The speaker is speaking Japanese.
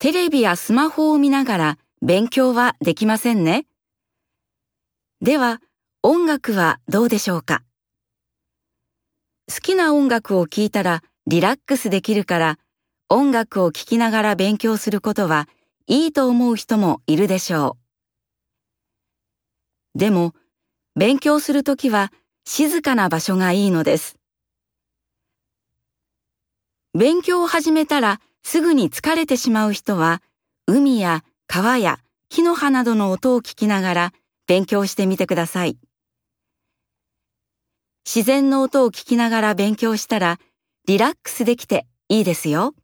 テレビやスマホを見ながら勉強はできませんね。では、音楽はどうでしょうか？好きな音楽を聴いたらリラックスできるから音楽を聴きながら勉強することはいいと思う人もいるでしょう。でも、勉強するときは静かな場所がいいのです。勉強を始めたらすぐに疲れてしまう人は、海や川や木の葉などの音を聞きながら勉強してみてください。自然の音を聞きながら勉強したらリラックスできていいですよ。